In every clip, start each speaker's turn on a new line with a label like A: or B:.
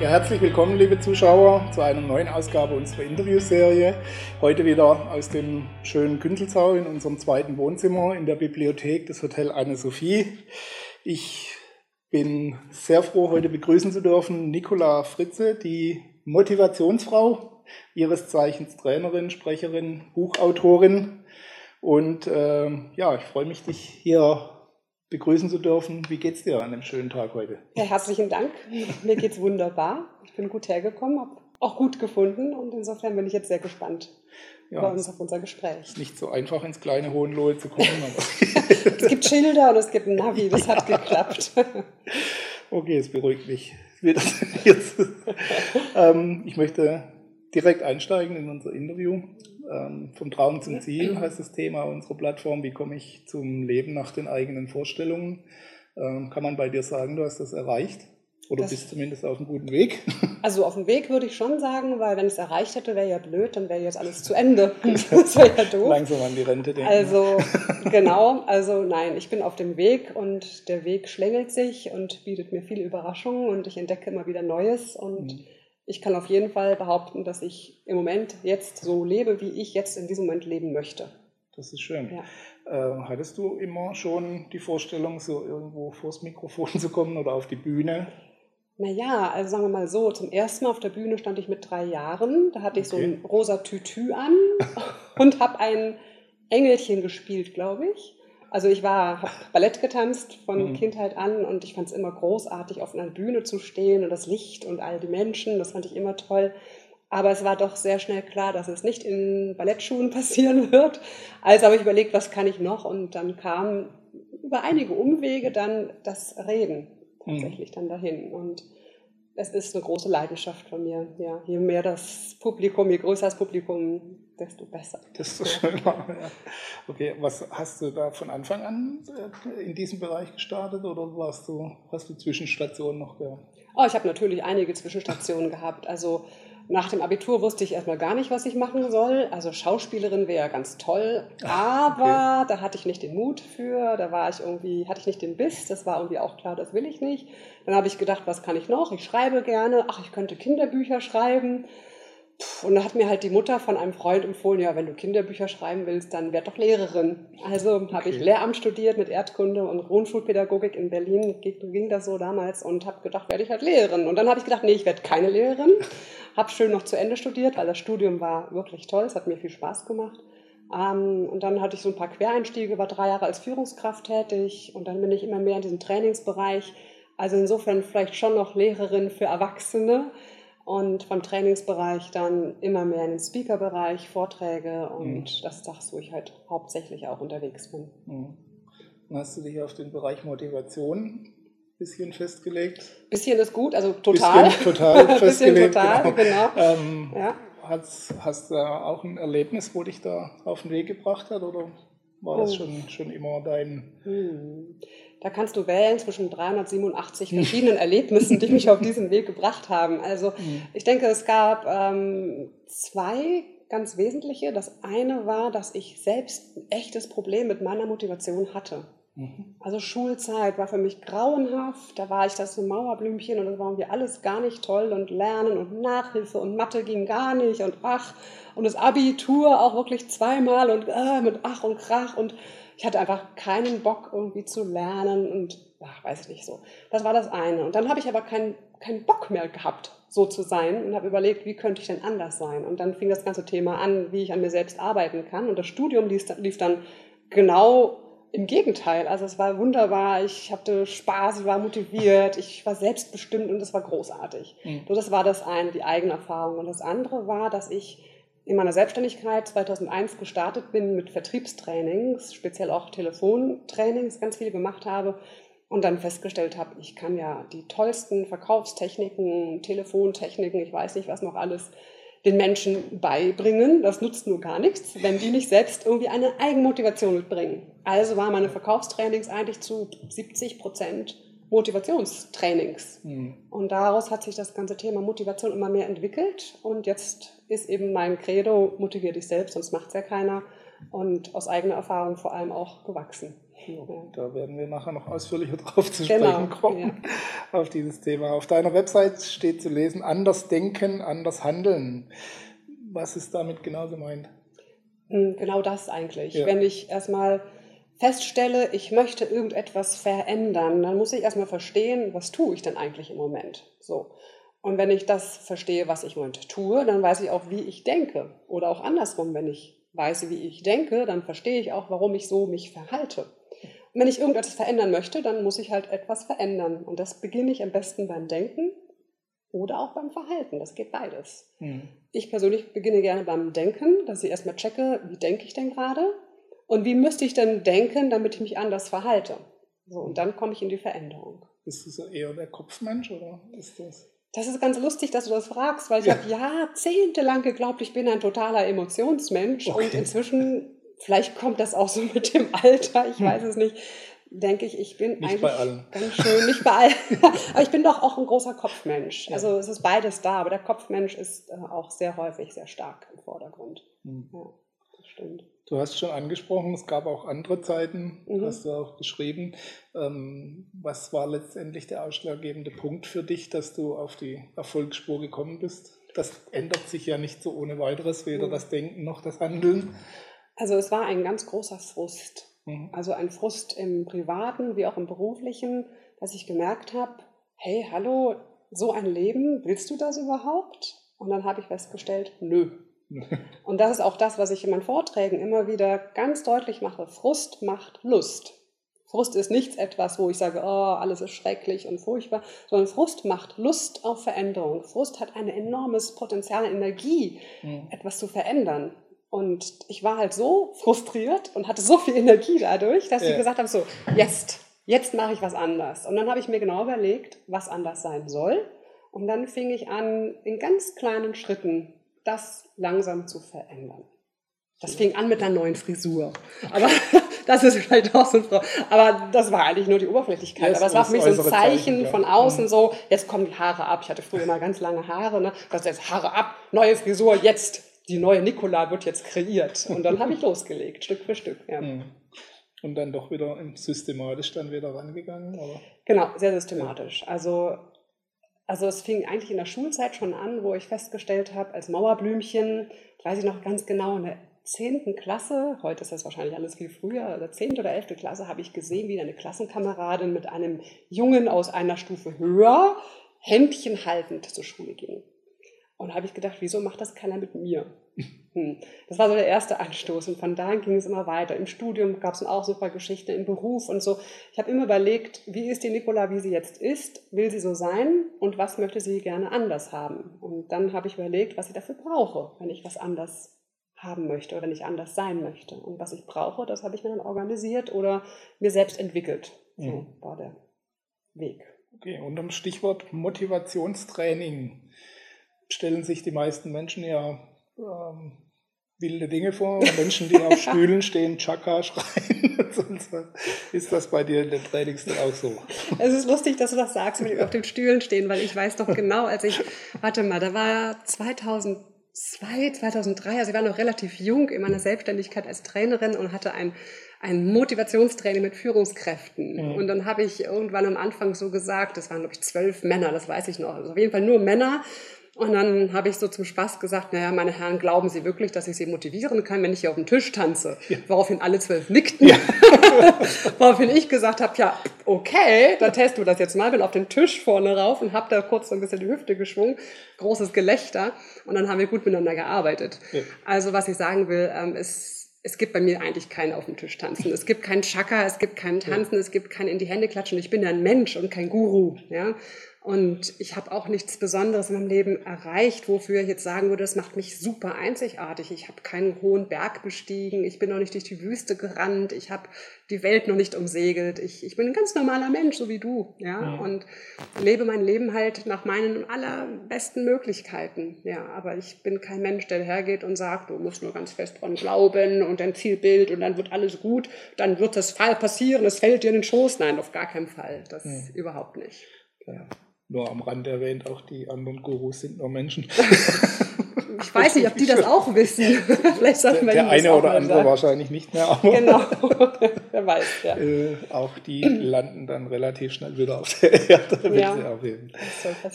A: Ja, herzlich willkommen, liebe Zuschauer, zu einer neuen Ausgabe unserer Interviewserie. Heute wieder aus dem schönen Günzelsau in unserem zweiten Wohnzimmer in der Bibliothek des Hotel Anne-Sophie. Ich bin sehr froh, heute begrüßen zu dürfen Nicola Fritze, die Motivationsfrau, ihres Zeichens Trainerin, Sprecherin, Buchautorin. Und äh, ja, ich freue mich, dich hier begrüßen zu dürfen. Wie geht's dir an dem schönen Tag heute?
B: Ja, herzlichen Dank. Mir geht's wunderbar. Ich bin gut hergekommen, habe auch gut gefunden und insofern bin ich jetzt sehr gespannt ja, bei uns auf unser Gespräch.
A: Ist nicht so einfach ins kleine Hohenlohe zu kommen.
B: es gibt Schilder und es gibt ein Navi, das hat geklappt.
A: okay, es beruhigt mich. Jetzt. ähm, ich möchte direkt einsteigen in unser Interview. Ähm, vom Traum zum Ziel heißt das Thema unserer Plattform. Wie komme ich zum Leben nach den eigenen Vorstellungen? Ähm, kann man bei dir sagen, du hast das erreicht? Oder das, bist zumindest auf einem guten Weg?
B: Also auf dem Weg würde ich schon sagen, weil wenn ich es erreicht hätte, wäre ja blöd, dann wäre jetzt alles zu Ende. Das wäre ja doof.
A: Langsam an die Rente denken.
B: Also genau, also nein, ich bin auf dem Weg und der Weg schlängelt sich und bietet mir viele Überraschungen und ich entdecke immer wieder Neues und mhm ich kann auf jeden Fall behaupten, dass ich im Moment jetzt so lebe, wie ich jetzt in diesem Moment leben möchte.
A: Das ist schön. Ja. Äh, hattest du immer schon die Vorstellung, so irgendwo vors Mikrofon zu kommen oder auf die Bühne?
B: Naja, also sagen wir mal so, zum ersten Mal auf der Bühne stand ich mit drei Jahren. Da hatte ich okay. so ein rosa Tütü an und habe ein Engelchen gespielt, glaube ich. Also ich war, habe Ballett getanzt von mhm. Kindheit an und ich fand es immer großartig, auf einer Bühne zu stehen und das Licht und all die Menschen, das fand ich immer toll. Aber es war doch sehr schnell klar, dass es nicht in Ballettschuhen passieren wird. Also habe ich überlegt, was kann ich noch? Und dann kam über einige Umwege dann das Reden tatsächlich mhm. dann dahin. Und es ist eine große Leidenschaft von mir. Ja, je mehr das Publikum, je größer das Publikum, desto besser.
A: Desto schöner. Ja. Okay, was hast du da von Anfang an äh, in diesem Bereich gestartet oder warst du, hast du Zwischenstationen noch gehabt?
B: Oh, ich habe natürlich einige Zwischenstationen gehabt. Also nach dem Abitur wusste ich erstmal gar nicht, was ich machen soll. Also Schauspielerin wäre ganz toll, aber okay. da hatte ich nicht den Mut für, da war ich irgendwie, hatte ich nicht den Biss, das war irgendwie auch klar, das will ich nicht. Dann habe ich gedacht, was kann ich noch? Ich schreibe gerne, ach, ich könnte Kinderbücher schreiben. Und da hat mir halt die Mutter von einem Freund empfohlen, ja, wenn du Kinderbücher schreiben willst, dann werd doch Lehrerin. Also okay. habe ich Lehramt studiert mit Erdkunde und Grundschulpädagogik in Berlin, ging das so damals und habe gedacht, werde ich halt Lehrerin. Und dann habe ich gedacht, nee, ich werde keine Lehrerin. habe schön noch zu Ende studiert, weil das Studium war wirklich toll, es hat mir viel Spaß gemacht. Ähm, und dann hatte ich so ein paar Quereinstiege, war drei Jahre als Führungskraft tätig und dann bin ich immer mehr in diesem Trainingsbereich. Also insofern vielleicht schon noch Lehrerin für Erwachsene und vom Trainingsbereich dann immer mehr in den Speaker-Bereich, Vorträge und mhm. das ist das, wo ich halt hauptsächlich auch unterwegs bin.
A: Mhm. Hast du dich auf den Bereich Motivation ein bisschen festgelegt?
B: Bisschen ist gut, also total.
A: Bisschen total festgelegt.
B: bisschen total, genau. genau.
A: Ähm, ja. hast, hast du auch ein Erlebnis, wo dich da auf den Weg gebracht hat oder war das oh. schon, schon immer dein...
B: Hm. Da kannst du wählen zwischen 387 verschiedenen Erlebnissen, die mich auf diesen Weg gebracht haben. Also mhm. ich denke, es gab ähm, zwei ganz wesentliche. Das eine war, dass ich selbst ein echtes Problem mit meiner Motivation hatte. Mhm. Also Schulzeit war für mich grauenhaft. Da war ich das so Mauerblümchen und das war irgendwie alles gar nicht toll und Lernen und Nachhilfe und Mathe ging gar nicht und ach und das Abitur auch wirklich zweimal und äh, mit ach und krach und ich hatte einfach keinen Bock irgendwie zu lernen und ach, weiß ich nicht so. Das war das eine. Und dann habe ich aber keinen keinen Bock mehr gehabt, so zu sein und habe überlegt, wie könnte ich denn anders sein? Und dann fing das ganze Thema an, wie ich an mir selbst arbeiten kann. Und das Studium lief, lief dann genau im Gegenteil. Also es war wunderbar, ich hatte Spaß, ich war motiviert, ich war selbstbestimmt und es war großartig. Mhm. So, das war das eine, die eigene Erfahrung. Und das andere war, dass ich in meiner Selbstständigkeit 2001 gestartet bin mit Vertriebstrainings, speziell auch Telefontrainings, ganz viel gemacht habe und dann festgestellt habe, ich kann ja die tollsten Verkaufstechniken, Telefontechniken, ich weiß nicht was noch alles, den Menschen beibringen. Das nutzt nur gar nichts, wenn die nicht selbst irgendwie eine Eigenmotivation mitbringen. Also waren meine Verkaufstrainings eigentlich zu 70 Prozent Motivationstrainings. Mhm. Und daraus hat sich das ganze Thema Motivation immer mehr entwickelt. Und jetzt ist eben mein Credo, motivier dich selbst, sonst macht es ja keiner. Und aus eigener Erfahrung vor allem auch gewachsen.
A: Ja, da werden wir nachher noch ausführlicher drauf zu genau, sprechen kommen, ja. auf dieses Thema. Auf deiner Website steht zu lesen, anders denken, anders handeln. Was ist damit genau gemeint?
B: Hm, genau das eigentlich. Ja. Wenn ich erstmal feststelle, ich möchte irgendetwas verändern, dann muss ich erstmal verstehen, was tue ich denn eigentlich im Moment. So. Und wenn ich das verstehe, was ich im Moment tue, dann weiß ich auch, wie ich denke. Oder auch andersrum, wenn ich weiß, wie ich denke, dann verstehe ich auch, warum ich so mich verhalte. Und wenn ich irgendetwas verändern möchte, dann muss ich halt etwas verändern. Und das beginne ich am besten beim Denken oder auch beim Verhalten. Das geht beides. Mhm. Ich persönlich beginne gerne beim Denken, dass ich erstmal checke, wie denke ich denn gerade und wie müsste ich denn denken, damit ich mich anders verhalte. So, und dann komme ich in die Veränderung.
A: Bist du so eher der Kopfmensch oder ist das?
B: Das ist ganz lustig, dass du das fragst, weil ich ja. habe jahrzehntelang geglaubt, ich bin ein totaler Emotionsmensch okay. und inzwischen vielleicht kommt das auch so mit dem Alter, ich weiß es nicht, denke ich, ich bin
A: nicht eigentlich
B: ganz schön, nicht bei allen, aber ich bin doch auch ein großer Kopfmensch. Ja. Also es ist beides da, aber der Kopfmensch ist äh, auch sehr häufig sehr stark im Vordergrund. Mhm. Ja,
A: das stimmt. Du hast schon angesprochen, es gab auch andere Zeiten, mhm. hast du auch geschrieben. Ähm, was war letztendlich der ausschlaggebende Punkt für dich, dass du auf die Erfolgsspur gekommen bist? Das ändert sich ja nicht so ohne weiteres, weder mhm. das Denken noch das Handeln.
B: Also es war ein ganz großer Frust. Mhm. Also ein Frust im privaten wie auch im beruflichen, dass ich gemerkt habe, hey, hallo, so ein Leben, willst du das überhaupt? Und dann habe ich festgestellt, nö. Und das ist auch das, was ich in meinen Vorträgen immer wieder ganz deutlich mache. Frust macht Lust. Frust ist nichts etwas, wo ich sage, oh, alles ist schrecklich und furchtbar, sondern Frust macht Lust auf Veränderung. Frust hat ein enormes Potenzial, Energie, mhm. etwas zu verändern. Und ich war halt so frustriert und hatte so viel Energie dadurch, dass ja. ich gesagt habe, so, jetzt, jetzt mache ich was anders. Und dann habe ich mir genau überlegt, was anders sein soll. Und dann fing ich an, in ganz kleinen Schritten das langsam zu verändern. Das fing an mit einer neuen Frisur. Aber das ist vielleicht auch so ein Frau. Aber das war eigentlich nur die Oberflächlichkeit. Aber es war für mich so ein Zeichen, Zeichen von außen mhm. so, jetzt kommen die Haare ab. Ich hatte früher mal ganz lange Haare, ne? Das jetzt Haare ab, neue Frisur, jetzt die neue Nikola wird jetzt kreiert. Und dann habe ich losgelegt, Stück für Stück. Ja. Mhm.
A: Und dann doch wieder systematisch dann wieder rangegangen? Oder?
B: Genau, sehr systematisch. Also, also es fing eigentlich in der Schulzeit schon an, wo ich festgestellt habe, als Mauerblümchen, weiß ich noch ganz genau, in der 10. Klasse, heute ist das wahrscheinlich alles viel früher, in der 10. oder 11. Klasse habe ich gesehen, wie eine Klassenkameradin mit einem Jungen aus einer Stufe höher Händchen haltend zur Schule ging. Und habe ich gedacht, wieso macht das keiner mit mir? Hm. Das war so der erste Anstoß. Und von da ging es immer weiter. Im Studium gab es auch super Geschichten, im Beruf und so. Ich habe immer überlegt, wie ist die Nicola, wie sie jetzt ist? Will sie so sein? Und was möchte sie gerne anders haben? Und dann habe ich überlegt, was ich dafür brauche, wenn ich was anders haben möchte oder wenn ich anders sein möchte. Und was ich brauche, das habe ich mir dann organisiert oder mir selbst entwickelt. So mhm. war der Weg.
A: Okay, unter dem Stichwort Motivationstraining stellen sich die meisten Menschen ja ähm, wilde Dinge vor. Menschen, die auf Stühlen stehen, Chaka schreien. ist das bei dir in den Trainings dann auch so?
B: Es ist lustig, dass du das sagst, mit auf den Stühlen stehen, weil ich weiß doch genau, als ich, warte mal, da war 2002, 2003, also ich war noch relativ jung in meiner Selbstständigkeit als Trainerin und hatte ein ein Motivationstraining mit Führungskräften. Mhm. Und dann habe ich irgendwann am Anfang so gesagt, das waren, glaube ich, zwölf Männer, das weiß ich noch. Also auf jeden Fall nur Männer. Und dann habe ich so zum Spaß gesagt, naja, meine Herren, glauben Sie wirklich, dass ich Sie motivieren kann, wenn ich hier auf dem Tisch tanze? Ja. Woraufhin alle zwölf nickten. Ja. Woraufhin ich gesagt habe, ja, okay, dann testen wir das jetzt mal. Bin auf den Tisch vorne rauf und habe da kurz so ein bisschen die Hüfte geschwungen. Großes Gelächter. Und dann haben wir gut miteinander gearbeitet. Ja. Also was ich sagen will, ähm, ist, es gibt bei mir eigentlich keinen auf dem Tisch tanzen. Es gibt keinen Chaka, es gibt keinen Tanzen, es gibt kein in die Hände klatschen. Ich bin ja ein Mensch und kein Guru. Ja? Und ich habe auch nichts Besonderes in meinem Leben erreicht, wofür ich jetzt sagen würde, das macht mich super einzigartig. Ich habe keinen hohen Berg bestiegen, ich bin noch nicht durch die Wüste gerannt, ich habe die Welt noch nicht umsegelt. Ich, ich bin ein ganz normaler Mensch, so wie du, ja, ja. und lebe mein Leben halt nach meinen allerbesten Möglichkeiten. Ja, aber ich bin kein Mensch, der hergeht und sagt, du musst nur ganz fest dran glauben und ein Zielbild und dann wird alles gut, dann wird das Fall passieren, es fällt dir in den Schoß. Nein, auf gar keinen Fall. Das ja. überhaupt nicht.
A: Ja nur am Rand erwähnt, auch die anderen Gurus sind nur Menschen.
B: Ich weiß nicht, ob die das auch wissen.
A: Vielleicht sollten wir Der eine oder andere sagen. wahrscheinlich nicht mehr, aber
B: genau. wer weiß, ja.
A: Äh, auch die landen dann relativ schnell wieder auf der Erde, wenn ja. sie aufheben.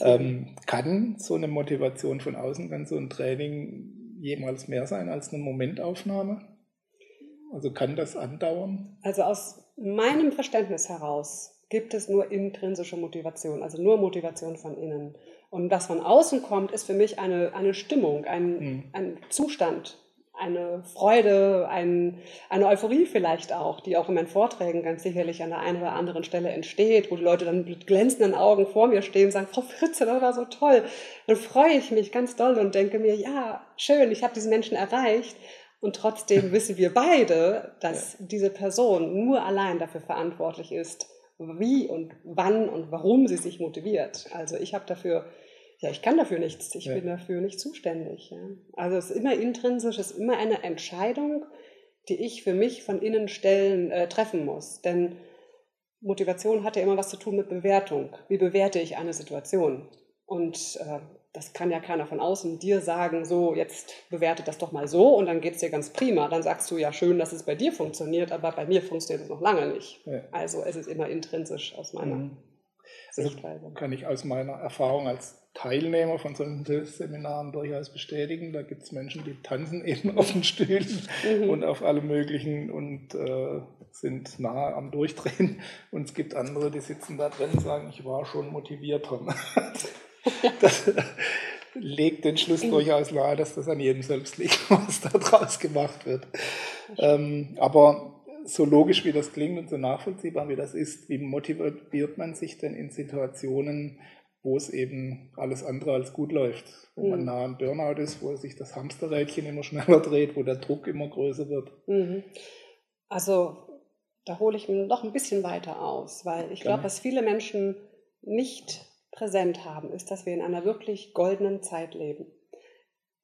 A: Ähm, kann so eine Motivation von außen, kann so ein Training jemals mehr sein als eine Momentaufnahme? Also kann das andauern?
B: Also aus meinem Verständnis heraus gibt es nur intrinsische Motivation, also nur Motivation von innen. Und was von außen kommt, ist für mich eine, eine Stimmung, ein, mhm. ein Zustand, eine Freude, ein, eine Euphorie vielleicht auch, die auch in meinen Vorträgen ganz sicherlich an der einen oder anderen Stelle entsteht, wo die Leute dann mit glänzenden Augen vor mir stehen und sagen, Frau Fritze, das war so toll. Dann freue ich mich ganz doll und denke mir, ja, schön, ich habe diesen Menschen erreicht. Und trotzdem wissen wir beide, dass ja. diese Person nur allein dafür verantwortlich ist, wie und wann und warum sie sich motiviert. Also ich habe dafür, ja, ich kann dafür nichts, ich ja. bin dafür nicht zuständig. Ja. Also es ist immer intrinsisch, es ist immer eine Entscheidung, die ich für mich von innen stellen, äh, treffen muss. Denn Motivation hat ja immer was zu tun mit Bewertung. Wie bewerte ich eine Situation? Und äh, das kann ja keiner von außen dir sagen, so, jetzt bewerte das doch mal so und dann geht es dir ganz prima. Dann sagst du ja schön, dass es bei dir funktioniert, aber bei mir funktioniert es noch lange nicht. Ja. Also es ist immer intrinsisch aus meiner mhm.
A: Sichtweise. kann ich aus meiner Erfahrung als Teilnehmer von solchen Seminaren durchaus bestätigen. Da gibt es Menschen, die tanzen eben auf den Stühlen mhm. und auf alle möglichen und äh, sind nahe am Durchdrehen. Und es gibt andere, die sitzen da drin und sagen, ich war schon motivierter. das legt den Schluss durchaus nahe, dass das an jedem selbst liegt, was da draus gemacht wird. Ähm, aber so logisch wie das klingt und so nachvollziehbar wie das ist, wie motiviert man sich denn in Situationen, wo es eben alles andere als gut läuft, wo mhm. man nah am Burnout ist, wo sich das Hamsterrädchen immer schneller dreht, wo der Druck immer größer wird?
B: Mhm. Also da hole ich noch ein bisschen weiter aus, weil ich glaube, was viele Menschen nicht präsent haben, ist, dass wir in einer wirklich goldenen Zeit leben.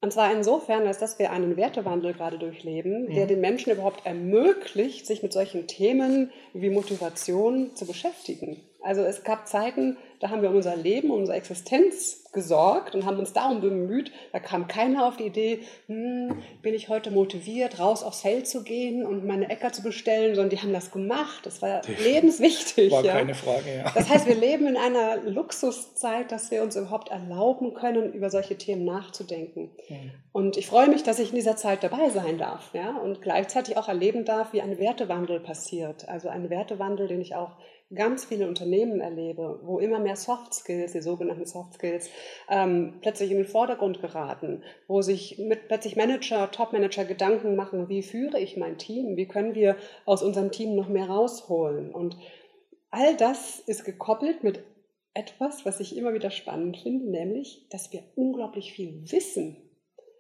B: Und zwar insofern, als dass wir einen Wertewandel gerade durchleben, der den Menschen überhaupt ermöglicht, sich mit solchen Themen wie Motivation zu beschäftigen. Also es gab Zeiten, da haben wir um unser Leben, um unsere Existenz gesorgt und haben uns darum bemüht. Da kam keiner auf die Idee, hm, bin ich heute motiviert, raus aufs Feld zu gehen und meine Äcker zu bestellen, sondern die haben das gemacht. Das war die lebenswichtig.
A: War ja. keine Frage, ja.
B: Das heißt, wir leben in einer Luxuszeit, dass wir uns überhaupt erlauben können, über solche Themen nachzudenken. Mhm. Und ich freue mich, dass ich in dieser Zeit dabei sein darf ja, und gleichzeitig auch erleben darf, wie ein Wertewandel passiert. Also ein Wertewandel, den ich auch ganz viele Unternehmen erlebe, wo immer mehr Soft Skills, die sogenannten Soft Skills, ähm, plötzlich in den Vordergrund geraten, wo sich mit plötzlich Manager, Top-Manager Gedanken machen, wie führe ich mein Team, wie können wir aus unserem Team noch mehr rausholen. Und all das ist gekoppelt mit etwas, was ich immer wieder spannend finde, nämlich, dass wir unglaublich viel wissen.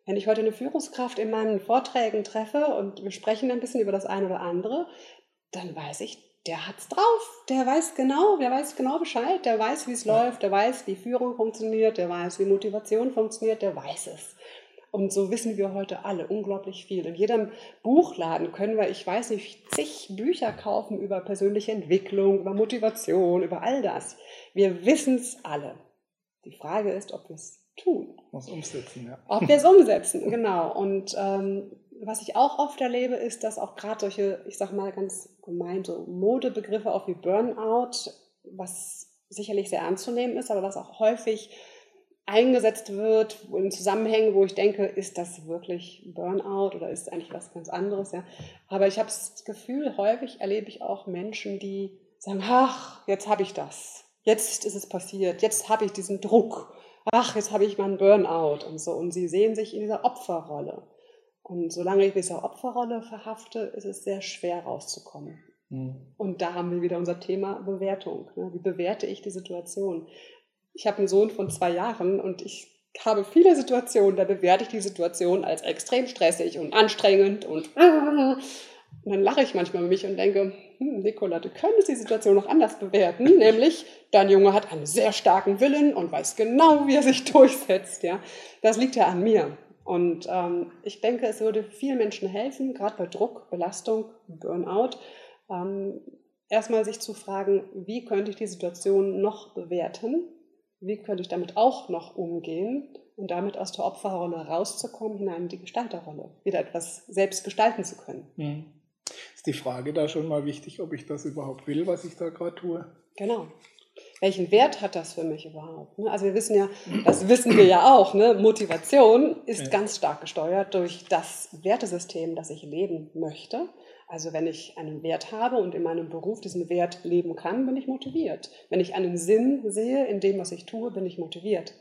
B: Wenn ich heute eine Führungskraft in meinen Vorträgen treffe und wir sprechen ein bisschen über das eine oder andere, dann weiß ich, der hat's drauf, der weiß genau, der weiß genau Bescheid, der weiß, wie es ja. läuft, der weiß, wie Führung funktioniert, der weiß, wie Motivation funktioniert, der weiß es. Und so wissen wir heute alle unglaublich viel. In jedem Buchladen können wir, ich weiß nicht, zig Bücher kaufen über persönliche Entwicklung, über Motivation, über all das. Wir wissen es alle. Die Frage ist, ob wir es tun.
A: Muss umsetzen, ja.
B: Ob wir es umsetzen, genau. Und ähm, was ich auch oft erlebe, ist, dass auch gerade solche, ich sag mal ganz gemein, so Modebegriffe auch wie Burnout, was sicherlich sehr ernst zu nehmen ist, aber was auch häufig eingesetzt wird in Zusammenhängen, wo ich denke, ist das wirklich Burnout oder ist eigentlich was ganz anderes? Ja? Aber ich habe das Gefühl, häufig erlebe ich auch Menschen, die sagen, ach, jetzt habe ich das, jetzt ist es passiert, jetzt habe ich diesen Druck, ach, jetzt habe ich meinen Burnout und so. Und sie sehen sich in dieser Opferrolle. Und solange ich dieser Opferrolle verhafte, ist es sehr schwer rauszukommen. Mhm. Und da haben wir wieder unser Thema Bewertung. Ne? Wie bewerte ich die Situation? ich habe einen Sohn von zwei Jahren und ich habe viele Situationen, da bewerte ich die Situation als extrem stressig und anstrengend und, und dann lache ich manchmal mit mich und denke, hm, Nicola, du könntest die Situation noch anders bewerten, nämlich dein Junge hat einen sehr starken Willen und weiß genau, wie er sich durchsetzt. Ja, das liegt ja an mir. Und ähm, ich denke, es würde vielen Menschen helfen, gerade bei Druck, Belastung, Burnout, ähm, erstmal sich zu fragen, wie könnte ich die Situation noch bewerten wie könnte ich damit auch noch umgehen und damit aus der Opferrolle rauszukommen, hinein in die Gestalterrolle, wieder etwas selbst gestalten zu können.
A: Mhm. Ist die Frage da schon mal wichtig, ob ich das überhaupt will, was ich da gerade tue?
B: Genau. Welchen Wert hat das für mich überhaupt? Ne? Also wir wissen ja, das wissen wir ja auch, ne? Motivation ist ja. ganz stark gesteuert durch das Wertesystem, das ich leben möchte. Also wenn ich einen Wert habe und in meinem Beruf diesen Wert leben kann, bin ich motiviert. Wenn ich einen Sinn sehe in dem, was ich tue, bin ich motiviert.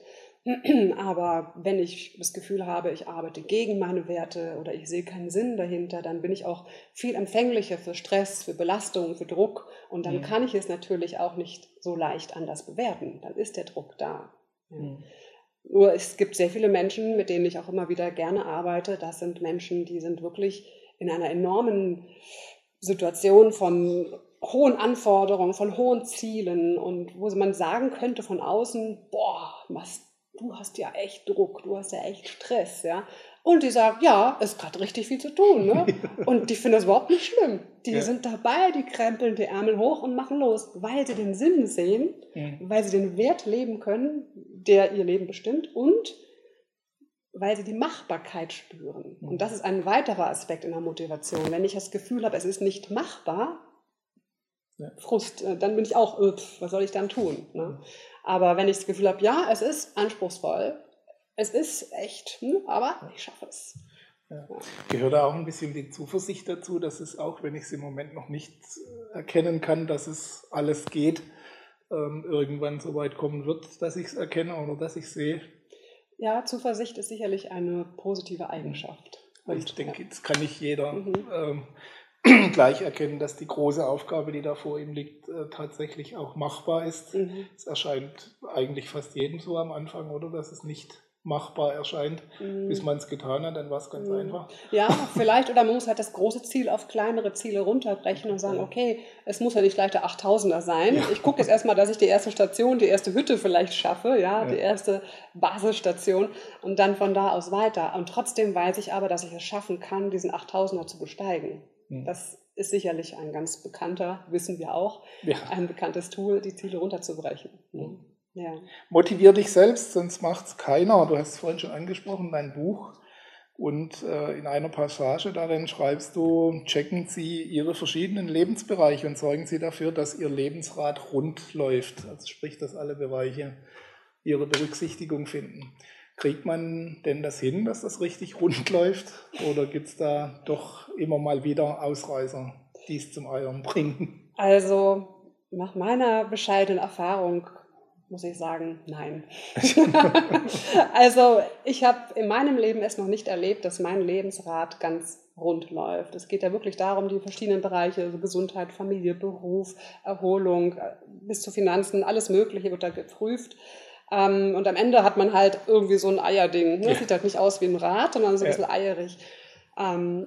B: Aber wenn ich das Gefühl habe, ich arbeite gegen meine Werte oder ich sehe keinen Sinn dahinter, dann bin ich auch viel empfänglicher für Stress, für Belastung, für Druck und dann mhm. kann ich es natürlich auch nicht so leicht anders bewerten. Dann ist der Druck da. Ja. Nur es gibt sehr viele Menschen, mit denen ich auch immer wieder gerne arbeite. Das sind Menschen, die sind wirklich in einer enormen Situation von hohen Anforderungen, von hohen Zielen und wo man sagen könnte von außen, boah, was, du hast ja echt Druck, du hast ja echt Stress, ja. Und die sagt, ja, ist gerade richtig viel zu tun, ne? Und die finden das überhaupt nicht schlimm. Die ja. sind dabei, die krempeln die Ärmel hoch und machen los, weil sie den Sinn sehen, mhm. weil sie den Wert leben können, der ihr Leben bestimmt und weil sie die Machbarkeit spüren. Und das ist ein weiterer Aspekt in der Motivation. Wenn ich das Gefühl habe, es ist nicht machbar, ja. Frust, äh, dann bin ich auch, äh, was soll ich dann tun? Ne? Aber wenn ich das Gefühl habe, ja, es ist anspruchsvoll, es ist echt, hm, aber ich schaffe es.
A: Ja. Gehört da auch ein bisschen die Zuversicht dazu, dass es auch, wenn ich es im Moment noch nicht erkennen kann, dass es alles geht, ähm, irgendwann so weit kommen wird, dass ich es erkenne oder dass ich sehe,
B: ja, Zuversicht ist sicherlich eine positive Eigenschaft.
A: Und, ich denke, jetzt kann nicht jeder mhm. ähm, gleich erkennen, dass die große Aufgabe, die da vor ihm liegt, äh, tatsächlich auch machbar ist. Mhm. Es erscheint eigentlich fast jedem so am Anfang, oder dass es nicht machbar erscheint, mhm. bis man es getan hat, dann war es ganz mhm. einfach.
B: Ja, vielleicht, oder man muss halt das große Ziel auf kleinere Ziele runterbrechen und sagen, okay, es muss ja nicht gleich der 8000er sein. Ja. Ich gucke jetzt erstmal, dass ich die erste Station, die erste Hütte vielleicht schaffe, ja, ja, die erste Basisstation und dann von da aus weiter. Und trotzdem weiß ich aber, dass ich es schaffen kann, diesen 8000er zu besteigen. Mhm. Das ist sicherlich ein ganz bekannter, wissen wir auch, ja. ein bekanntes Tool, die Ziele runterzubrechen. Mhm.
A: Ja. Motivier dich selbst, sonst macht es keiner. Du hast es vorhin schon angesprochen, dein Buch. Und äh, in einer Passage darin schreibst du, checken Sie Ihre verschiedenen Lebensbereiche und sorgen Sie dafür, dass Ihr Lebensrad rund läuft. Also sprich, dass alle Bereiche ihre Berücksichtigung finden. Kriegt man denn das hin, dass das richtig rund läuft? Oder gibt es da doch immer mal wieder Ausreißer, die es zum Eiern bringen?
B: Also nach meiner bescheidenen Erfahrung muss ich sagen, nein. also ich habe in meinem Leben es noch nicht erlebt, dass mein Lebensrat ganz rund läuft. Es geht ja wirklich darum, die verschiedenen Bereiche, also Gesundheit, Familie, Beruf, Erholung, äh, bis zu Finanzen, alles Mögliche wird da geprüft. Ähm, und am Ende hat man halt irgendwie so ein Eierding. Ne? Ja. Sieht halt nicht aus wie ein Rad, sondern so ein bisschen eierig. Ähm,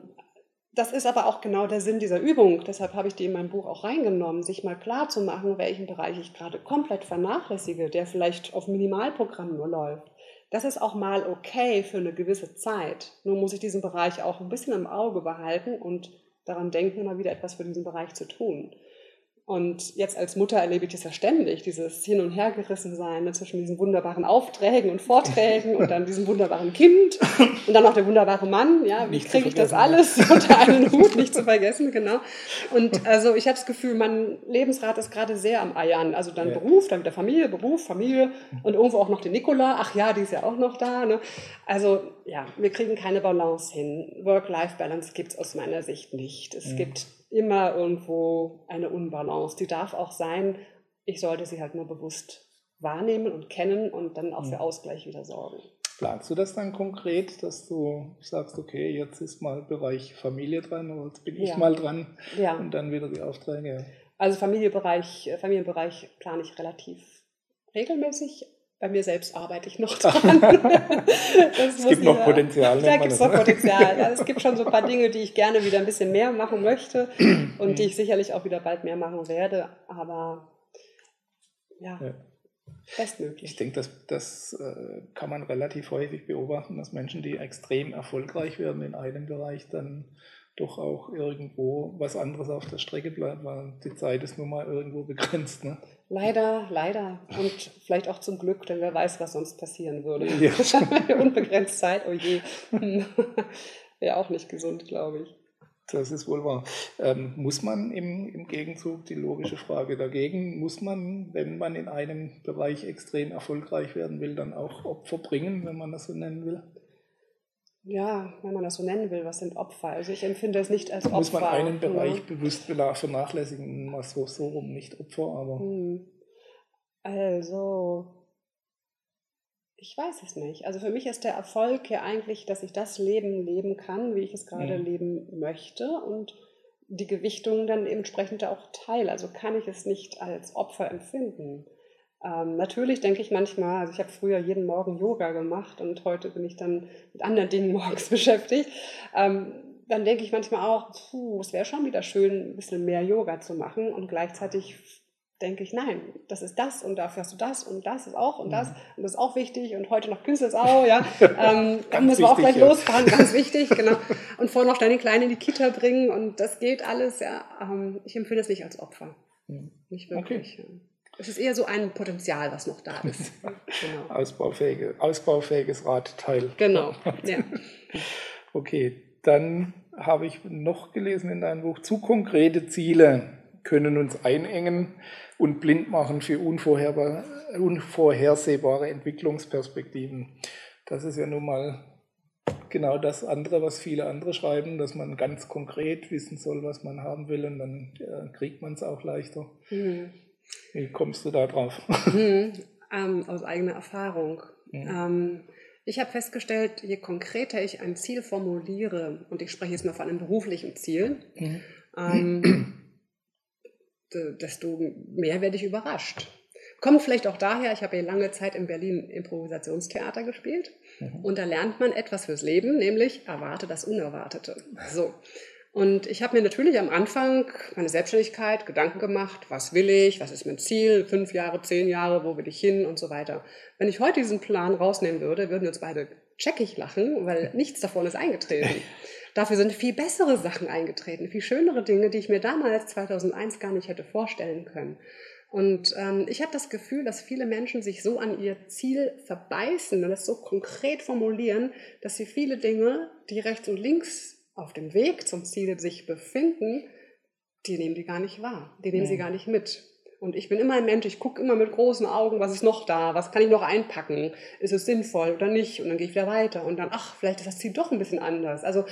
B: das ist aber auch genau der Sinn dieser Übung. Deshalb habe ich die in mein Buch auch reingenommen, sich mal klar zu machen, welchen Bereich ich gerade komplett vernachlässige, der vielleicht auf Minimalprogramm nur läuft. Das ist auch mal okay für eine gewisse Zeit. Nur muss ich diesen Bereich auch ein bisschen im Auge behalten und daran denken, immer wieder etwas für diesen Bereich zu tun. Und jetzt als Mutter erlebe ich das ja ständig, dieses Hin- und Hergerissensein ne, zwischen diesen wunderbaren Aufträgen und Vorträgen und dann diesem wunderbaren Kind und dann noch der wunderbare Mann. Ja, wie kriege ich das alles unter einen Hut, nicht zu vergessen, genau. Und also ich habe das Gefühl, mein Lebensrat ist gerade sehr am Eiern. Also dann ja. Beruf, dann wieder Familie, Beruf, Familie und irgendwo auch noch die Nikola. Ach ja, die ist ja auch noch da. Ne? Also ja, wir kriegen keine Balance hin. Work-Life-Balance gibt es aus meiner Sicht nicht. Es ja. gibt immer irgendwo eine Unbalance. Die darf auch sein. Ich sollte sie halt nur bewusst wahrnehmen und kennen und dann auch für. Ausgleich wieder sorgen.
A: Planst du das dann konkret, dass du sagst, okay, jetzt ist mal Bereich Familie dran oder jetzt bin ich ja. mal dran ja. und dann wieder die Aufträge?
B: Also Familienbereich, Familienbereich plane ich relativ regelmäßig bei mir selbst arbeite ich noch dran.
A: es gibt noch Potenzial.
B: Da gibt es noch Potenzial. Also es gibt schon so ein paar Dinge, die ich gerne wieder ein bisschen mehr machen möchte und die ich sicherlich auch wieder bald mehr machen werde. Aber ja, ja. bestmöglich.
A: Ich denke, das, das äh, kann man relativ häufig beobachten, dass Menschen, die extrem erfolgreich werden in einem Bereich, dann doch auch irgendwo was anderes auf der Strecke bleibt, weil die Zeit ist nun mal irgendwo begrenzt. Ne?
B: Leider, leider. Und vielleicht auch zum Glück, denn wer weiß, was sonst passieren würde. Ja. Unbegrenzt Zeit, oh je. Wäre auch nicht gesund, glaube ich.
A: Das ist wohl wahr. Ähm, muss man im, im Gegenzug, die logische Frage dagegen, muss man, wenn man in einem Bereich extrem erfolgreich werden will, dann auch Opfer bringen, wenn man das so nennen will?
B: Ja, wenn man das so nennen will, was sind Opfer? Also ich empfinde es nicht als Opfer.
A: Muss man einen Bereich ja. bewusst vernachlässigen, mal so, so rum, nicht Opfer, aber. Hm.
B: Also, ich weiß es nicht. Also für mich ist der Erfolg ja eigentlich, dass ich das Leben leben kann, wie ich es gerade mhm. leben möchte und die Gewichtung dann entsprechend auch teile. Also kann ich es nicht als Opfer empfinden. Ähm, natürlich denke ich manchmal, also ich habe früher jeden Morgen Yoga gemacht und heute bin ich dann mit anderen Dingen morgens beschäftigt. Ähm, dann denke ich manchmal auch, puh, es wäre schon wieder schön, ein bisschen mehr Yoga zu machen und gleichzeitig denke ich, nein, das ist das und dafür hast du das und das ist auch und das mhm. und das ist auch wichtig und heute noch Künstlersau, ja, ähm, dann müssen wir auch gleich ja. losfahren, ganz wichtig, genau. Und vorher noch deine Kleine in die Kita bringen und das geht alles, ja. Ähm, ich empfinde es nicht als Opfer. Mhm. Nicht wirklich. Okay. Es ist eher so ein Potenzial, was noch da ist.
A: Genau. Ausbaufähige, ausbaufähiges Radteil.
B: Genau, ja.
A: okay, dann habe ich noch gelesen in deinem Buch, zu konkrete Ziele können uns einengen und blind machen für unvorhersehbare Entwicklungsperspektiven. Das ist ja nun mal genau das andere, was viele andere schreiben, dass man ganz konkret wissen soll, was man haben will und dann äh, kriegt man es auch leichter. Mhm. Wie kommst du da drauf?
B: Hm, ähm, aus eigener Erfahrung. Mhm. Ähm, ich habe festgestellt, je konkreter ich ein Ziel formuliere, und ich spreche jetzt mal von einem beruflichen Ziel, mhm. ähm, desto mehr werde ich überrascht. Kommt vielleicht auch daher, ich habe ja lange Zeit in Berlin Improvisationstheater gespielt mhm. und da lernt man etwas fürs Leben, nämlich erwarte das Unerwartete. So. Und ich habe mir natürlich am Anfang meine Selbstständigkeit Gedanken gemacht, was will ich, was ist mein Ziel, fünf Jahre, zehn Jahre, wo will ich hin und so weiter. Wenn ich heute diesen Plan rausnehmen würde, würden wir uns beide checkig lachen, weil nichts davon ist eingetreten. Dafür sind viel bessere Sachen eingetreten, viel schönere Dinge, die ich mir damals 2001 gar nicht hätte vorstellen können. Und ähm, ich habe das Gefühl, dass viele Menschen sich so an ihr Ziel verbeißen und das so konkret formulieren, dass sie viele Dinge, die rechts und links auf dem Weg zum Ziel sich befinden, die nehmen die gar nicht wahr, die nehmen ja. sie gar nicht mit. Und ich bin immer ein Mensch, ich gucke immer mit großen Augen, was ist noch da, was kann ich noch einpacken, ist es sinnvoll oder nicht und dann gehe ich wieder weiter und dann, ach, vielleicht ist das Ziel doch ein bisschen anders. Also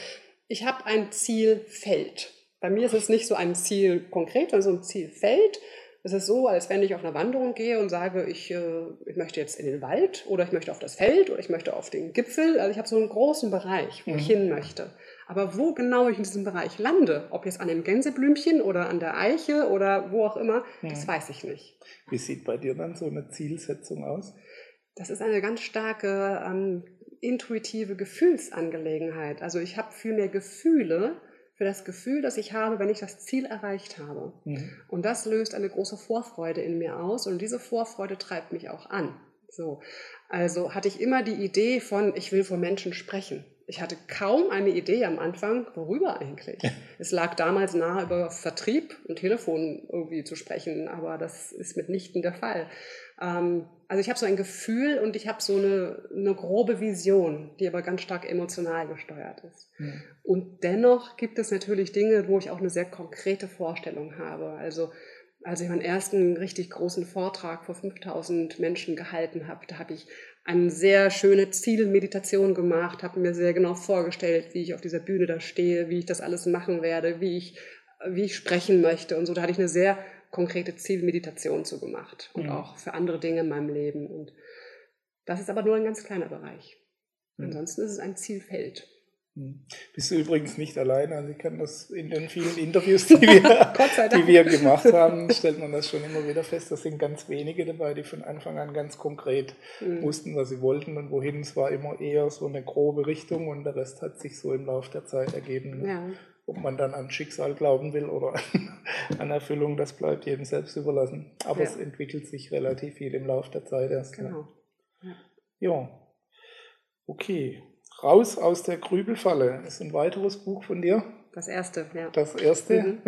B: ich habe ein Zielfeld. Bei mir ist es nicht so ein Ziel konkret, sondern so ein Zielfeld es ist so, als wenn ich auf einer Wanderung gehe und sage, ich, äh, ich möchte jetzt in den Wald oder ich möchte auf das Feld oder ich möchte auf den Gipfel. Also ich habe so einen großen Bereich, wo mhm. ich hin möchte. Aber wo genau ich in diesem Bereich lande, ob jetzt an dem Gänseblümchen oder an der Eiche oder wo auch immer, mhm. das weiß ich nicht.
A: Wie sieht bei dir dann so eine Zielsetzung aus?
B: Das ist eine ganz starke ähm, intuitive Gefühlsangelegenheit. Also ich habe viel mehr Gefühle für das Gefühl, das ich habe, wenn ich das Ziel erreicht habe. Mhm. Und das löst eine große Vorfreude in mir aus und diese Vorfreude treibt mich auch an. So. Also hatte ich immer die Idee von, ich will vor Menschen sprechen. Ich hatte kaum eine Idee am Anfang, worüber eigentlich. Es lag damals nahe, über Vertrieb und Telefon irgendwie zu sprechen, aber das ist mitnichten der Fall. Ähm, also ich habe so ein Gefühl und ich habe so eine, eine grobe Vision, die aber ganz stark emotional gesteuert ist. Mhm. Und dennoch gibt es natürlich Dinge, wo ich auch eine sehr konkrete Vorstellung habe. Also als ich meinen ersten richtig großen Vortrag vor 5000 Menschen gehalten habe, da habe ich eine sehr schöne Zielmeditation gemacht, habe mir sehr genau vorgestellt, wie ich auf dieser Bühne da stehe, wie ich das alles machen werde, wie ich, wie ich sprechen möchte und so. Da hatte ich eine sehr konkrete Zielmeditation zu gemacht und mhm. auch für andere Dinge in meinem Leben. Und das ist aber nur ein ganz kleiner Bereich. Mhm. Ansonsten ist es ein Zielfeld.
A: Hm. Bist du übrigens nicht alleine, also ich kann das in den vielen Interviews, die wir, die wir gemacht haben, stellt man das schon immer wieder fest, das sind ganz wenige dabei, die von Anfang an ganz konkret mhm. wussten, was sie wollten und wohin. Es war immer eher so eine grobe Richtung und der Rest hat sich so im Laufe der Zeit ergeben. Ja. Ob man dann an Schicksal glauben will oder an Erfüllung, das bleibt jedem selbst überlassen. Aber ja. es entwickelt sich relativ viel im Laufe der Zeit erst. Genau. Ja. ja. Okay. Raus aus der Grübelfalle ist ein weiteres Buch von dir.
B: Das erste, ja.
A: Das erste. Mhm.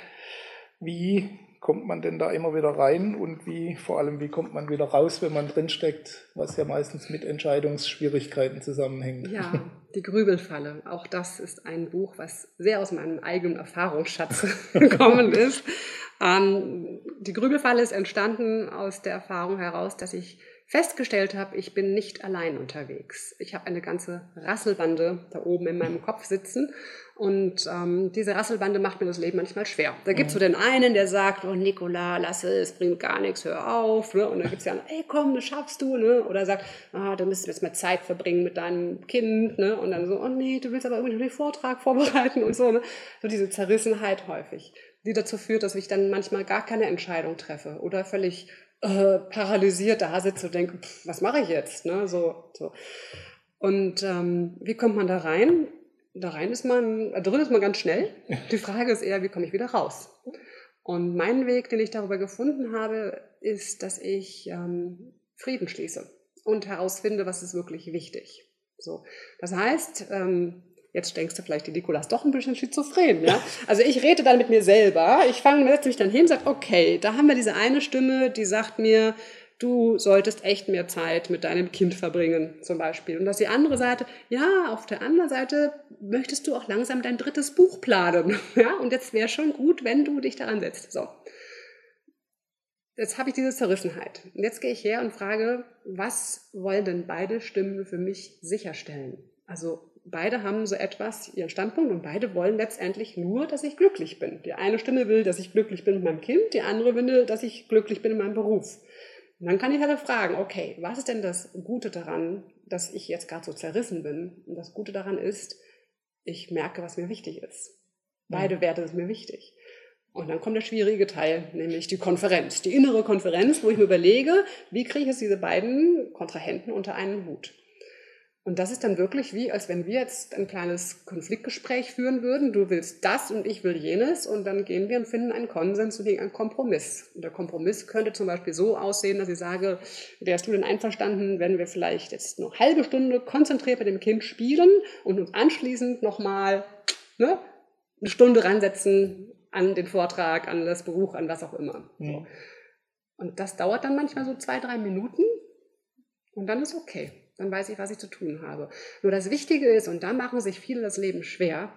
A: Wie kommt man denn da immer wieder rein und wie, vor allem, wie kommt man wieder raus, wenn man drinsteckt, was ja meistens mit Entscheidungsschwierigkeiten zusammenhängt?
B: Ja, die Grübelfalle. Auch das ist ein Buch, was sehr aus meinem eigenen Erfahrungsschatz gekommen ist. Ähm, die Grübelfalle ist entstanden aus der Erfahrung heraus, dass ich festgestellt habe, ich bin nicht allein unterwegs. Ich habe eine ganze Rasselbande da oben in meinem Kopf sitzen und ähm, diese Rasselbande macht mir das Leben manchmal schwer. Da gibt es so den einen, der sagt, oh Nicola, lass es, es bringt gar nichts, hör auf. Ne? Und dann gibt es ja, ey komm, das schaffst du. Ne? Oder sagt, ah, du müsstest jetzt mehr Zeit verbringen mit deinem Kind. Ne? Und dann so, oh nee, du willst aber irgendwie den Vortrag vorbereiten und so. Ne? So diese Zerrissenheit häufig, die dazu führt, dass ich dann manchmal gar keine Entscheidung treffe oder völlig äh, paralysiert da sitze und denke, was mache ich jetzt? Ne? So, so. Und ähm, wie kommt man da rein? Da rein ist man, drin ist man ganz schnell. Die Frage ist eher, wie komme ich wieder raus? Und mein Weg, den ich darüber gefunden habe, ist, dass ich ähm, Frieden schließe und herausfinde, was ist wirklich wichtig. So, das heißt, ähm, jetzt denkst du vielleicht, die Nicola ist doch ein bisschen schizophren. Ja? Also ich rede dann mit mir selber. Ich fange, setze mich dann hin und sage, okay, da haben wir diese eine Stimme, die sagt mir, du solltest echt mehr Zeit mit deinem Kind verbringen, zum Beispiel. Und dass die andere Seite, ja, auf der anderen Seite möchtest du auch langsam dein drittes Buch planen. Ja? Und jetzt wäre schon gut, wenn du dich daran setzt. So. Jetzt habe ich diese Zerrissenheit. Und jetzt gehe ich her und frage, was wollen denn beide Stimmen für mich sicherstellen? Also beide haben so etwas, ihren Standpunkt und beide wollen letztendlich nur, dass ich glücklich bin. Die eine Stimme will, dass ich glücklich bin mit meinem Kind, die andere will, dass ich glücklich bin in meinem Beruf. Und dann kann ich halt fragen, okay, was ist denn das Gute daran, dass ich jetzt gerade so zerrissen bin? Und das Gute daran ist, ich merke, was mir wichtig ist. Beide Werte sind mir wichtig. Und dann kommt der schwierige Teil, nämlich die Konferenz, die innere Konferenz, wo ich mir überlege, wie kriege ich jetzt diese beiden Kontrahenten unter einen Hut? Und das ist dann wirklich wie, als wenn wir jetzt ein kleines Konfliktgespräch führen würden. Du willst das und ich will jenes. Und dann gehen wir und finden einen Konsens und einen Kompromiss. Und der Kompromiss könnte zum Beispiel so aussehen, dass ich sage, wärst du denn einverstanden, wenn wir vielleicht jetzt noch halbe Stunde konzentriert mit dem Kind spielen und uns anschließend nochmal ne, eine Stunde ransetzen an den Vortrag, an das Buch, an was auch immer. Mhm. Und das dauert dann manchmal so zwei, drei Minuten. Und dann ist okay dann weiß ich, was ich zu tun habe. Nur das Wichtige ist, und da machen sich viele das Leben schwer,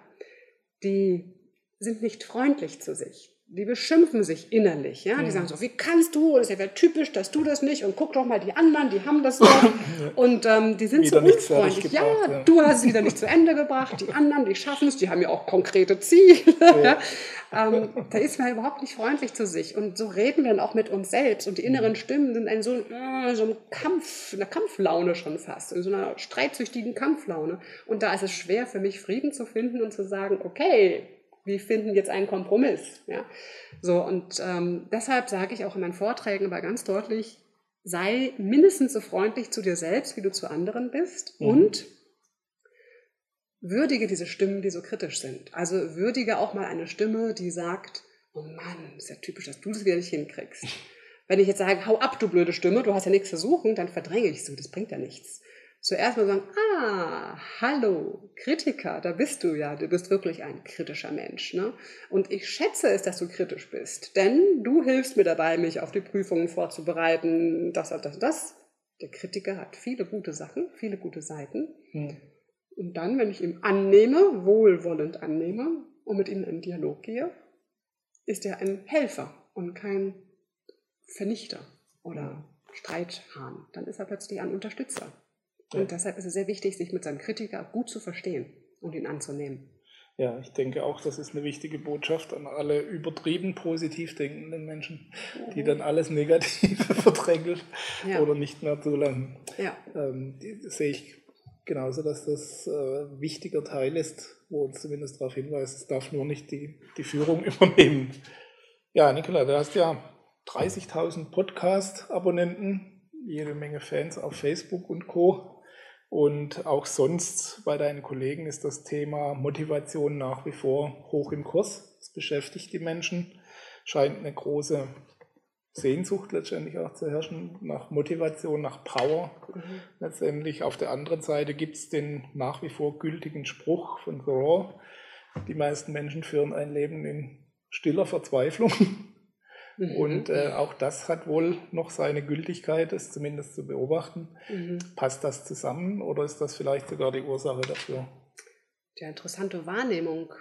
B: die sind nicht freundlich zu sich. Die beschimpfen sich innerlich, ja. Die sagen so, wie kannst du? Das ist ja typisch, dass du das nicht. Und guck doch mal die anderen, die haben das doch. Und ähm, die sind wieder so unfreundlich. Ja, ja, du hast es wieder nicht zu Ende gebracht. Die anderen, die schaffen es. Die haben ja auch konkrete Ziele. Ja. ähm, da ist man überhaupt nicht freundlich zu sich. Und so reden wir dann auch mit uns selbst. Und die inneren mhm. Stimmen sind in so, äh, so einem Kampf, in einer Kampflaune schon fast, in so einer streitsüchtigen Kampflaune. Und da ist es schwer für mich, Frieden zu finden und zu sagen, okay, wir finden jetzt einen Kompromiss. Ja? So, und ähm, deshalb sage ich auch in meinen Vorträgen aber ganz deutlich, sei mindestens so freundlich zu dir selbst, wie du zu anderen bist mhm. und würdige diese Stimmen, die so kritisch sind. Also würdige auch mal eine Stimme, die sagt, oh Mann, ist ja typisch, dass du das wieder nicht hinkriegst. Wenn ich jetzt sage, hau ab, du blöde Stimme, du hast ja nichts zu suchen, dann verdränge ich so, das bringt ja nichts. Zuerst mal sagen, ah, hallo, Kritiker, da bist du ja, du bist wirklich ein kritischer Mensch. Ne? Und ich schätze es, dass du kritisch bist, denn du hilfst mir dabei, mich auf die Prüfungen vorzubereiten, das und das das. Der Kritiker hat viele gute Sachen, viele gute Seiten. Hm. Und dann, wenn ich ihm annehme, wohlwollend annehme und mit ihm in einen Dialog gehe, ist er ein Helfer und kein Vernichter oder Streithahn. Dann ist er plötzlich ein Unterstützer. Und deshalb ist es sehr wichtig, sich mit seinem Kritiker gut zu verstehen und ihn anzunehmen.
A: Ja, ich denke auch, das ist eine wichtige Botschaft an alle übertrieben positiv denkenden Menschen, die dann alles Negative verdrängen ja. oder nicht mehr zulassen. Ja. Ähm, sehe ich genauso, dass das äh, wichtiger Teil ist, wo uns zumindest darauf hinweist, es darf nur nicht die, die Führung übernehmen. Ja, Nikola, du hast ja 30.000 Podcast-Abonnenten, jede Menge Fans auf Facebook und Co. Und auch sonst bei deinen Kollegen ist das Thema Motivation nach wie vor hoch im Kurs. Es beschäftigt die Menschen, scheint eine große Sehnsucht letztendlich auch zu herrschen, nach Motivation, nach Power. Mhm. Letztendlich auf der anderen Seite gibt es den nach wie vor gültigen Spruch von Thoreau, die meisten Menschen führen ein Leben in stiller Verzweiflung. Mhm. Und äh, auch das hat wohl noch seine Gültigkeit, es zumindest zu beobachten. Mhm. Passt das zusammen oder ist das vielleicht sogar die Ursache dafür?
B: Der interessante Wahrnehmung,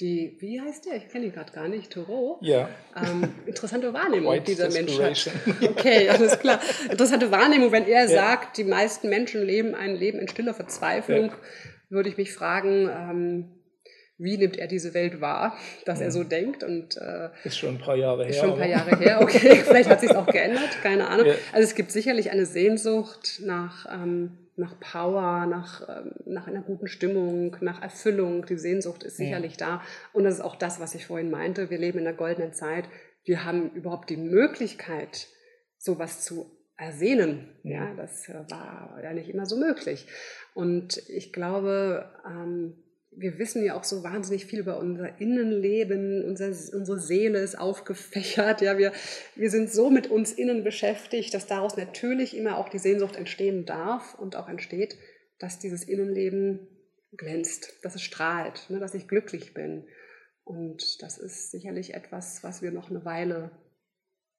B: die, wie heißt der? Ich kenne ihn gerade gar nicht, Thoreau.
A: Ja.
B: Ähm, interessante Wahrnehmung White dieser Mensch hat. Okay, alles klar. Interessante Wahrnehmung, wenn er ja. sagt, die meisten Menschen leben ein Leben in stiller Verzweiflung, ja. würde ich mich fragen, ähm, wie nimmt er diese Welt wahr, dass er so denkt und
A: äh, ist schon ein paar Jahre her.
B: Ist schon ein paar Jahre her, okay, vielleicht hat sich auch geändert, keine Ahnung. Ja. Also es gibt sicherlich eine Sehnsucht nach ähm, nach Power, nach ähm, nach einer guten Stimmung, nach Erfüllung. Die Sehnsucht ist sicherlich ja. da und das ist auch das, was ich vorhin meinte. Wir leben in der goldenen Zeit. Wir haben überhaupt die Möglichkeit, sowas zu ersehnen. Ja, das war ja nicht immer so möglich. Und ich glaube, ähm, wir wissen ja auch so wahnsinnig viel über unser Innenleben, unser, unsere Seele ist aufgefächert, ja, wir, wir sind so mit uns innen beschäftigt, dass daraus natürlich immer auch die Sehnsucht entstehen darf und auch entsteht, dass dieses Innenleben glänzt, dass es strahlt, ne, dass ich glücklich bin. Und das ist sicherlich etwas, was wir noch eine Weile,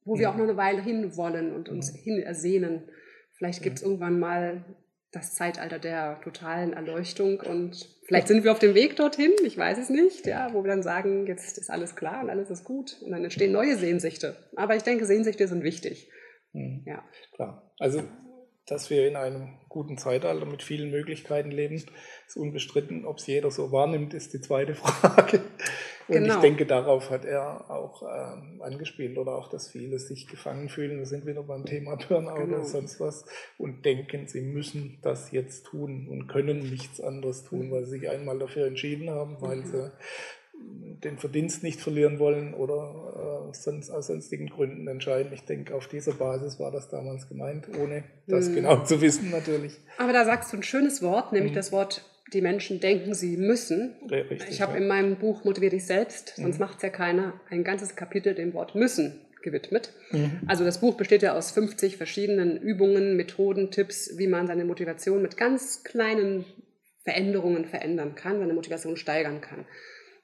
B: wo wir auch noch eine Weile hinwollen und uns hin ersehnen. Vielleicht gibt es irgendwann mal das Zeitalter der totalen Erleuchtung und vielleicht sind wir auf dem Weg dorthin, ich weiß es nicht, ja, wo wir dann sagen, jetzt ist alles klar und alles ist gut und dann entstehen neue Sehnsüchte. Aber ich denke, Sehnsüchte sind wichtig.
A: Mhm. Ja. Klar. Also, dass wir in einem guten Zeitalter mit vielen Möglichkeiten leben, ist unbestritten. Ob es jeder so wahrnimmt, ist die zweite Frage. Und genau. ich denke, darauf hat er auch ähm, angespielt oder auch, dass viele sich gefangen fühlen. Wir sind wieder beim Thema Burnout genau. oder sonst was und denken, sie müssen das jetzt tun und können nichts anderes tun, weil sie sich einmal dafür entschieden haben, weil mhm. sie den Verdienst nicht verlieren wollen oder äh, sonst aus sonstigen Gründen entscheiden. Ich denke, auf dieser Basis war das damals gemeint, ohne das mhm. genau zu wissen natürlich.
B: Aber da sagst du ein schönes Wort, nämlich mhm. das Wort die Menschen denken, sie müssen. Richtig, ich habe ja. in meinem Buch Motivier dich selbst, sonst mhm. macht es ja keiner, ein ganzes Kapitel dem Wort müssen gewidmet. Mhm. Also das Buch besteht ja aus 50 verschiedenen Übungen, Methoden, Tipps, wie man seine Motivation mit ganz kleinen Veränderungen verändern kann, seine Motivation steigern kann.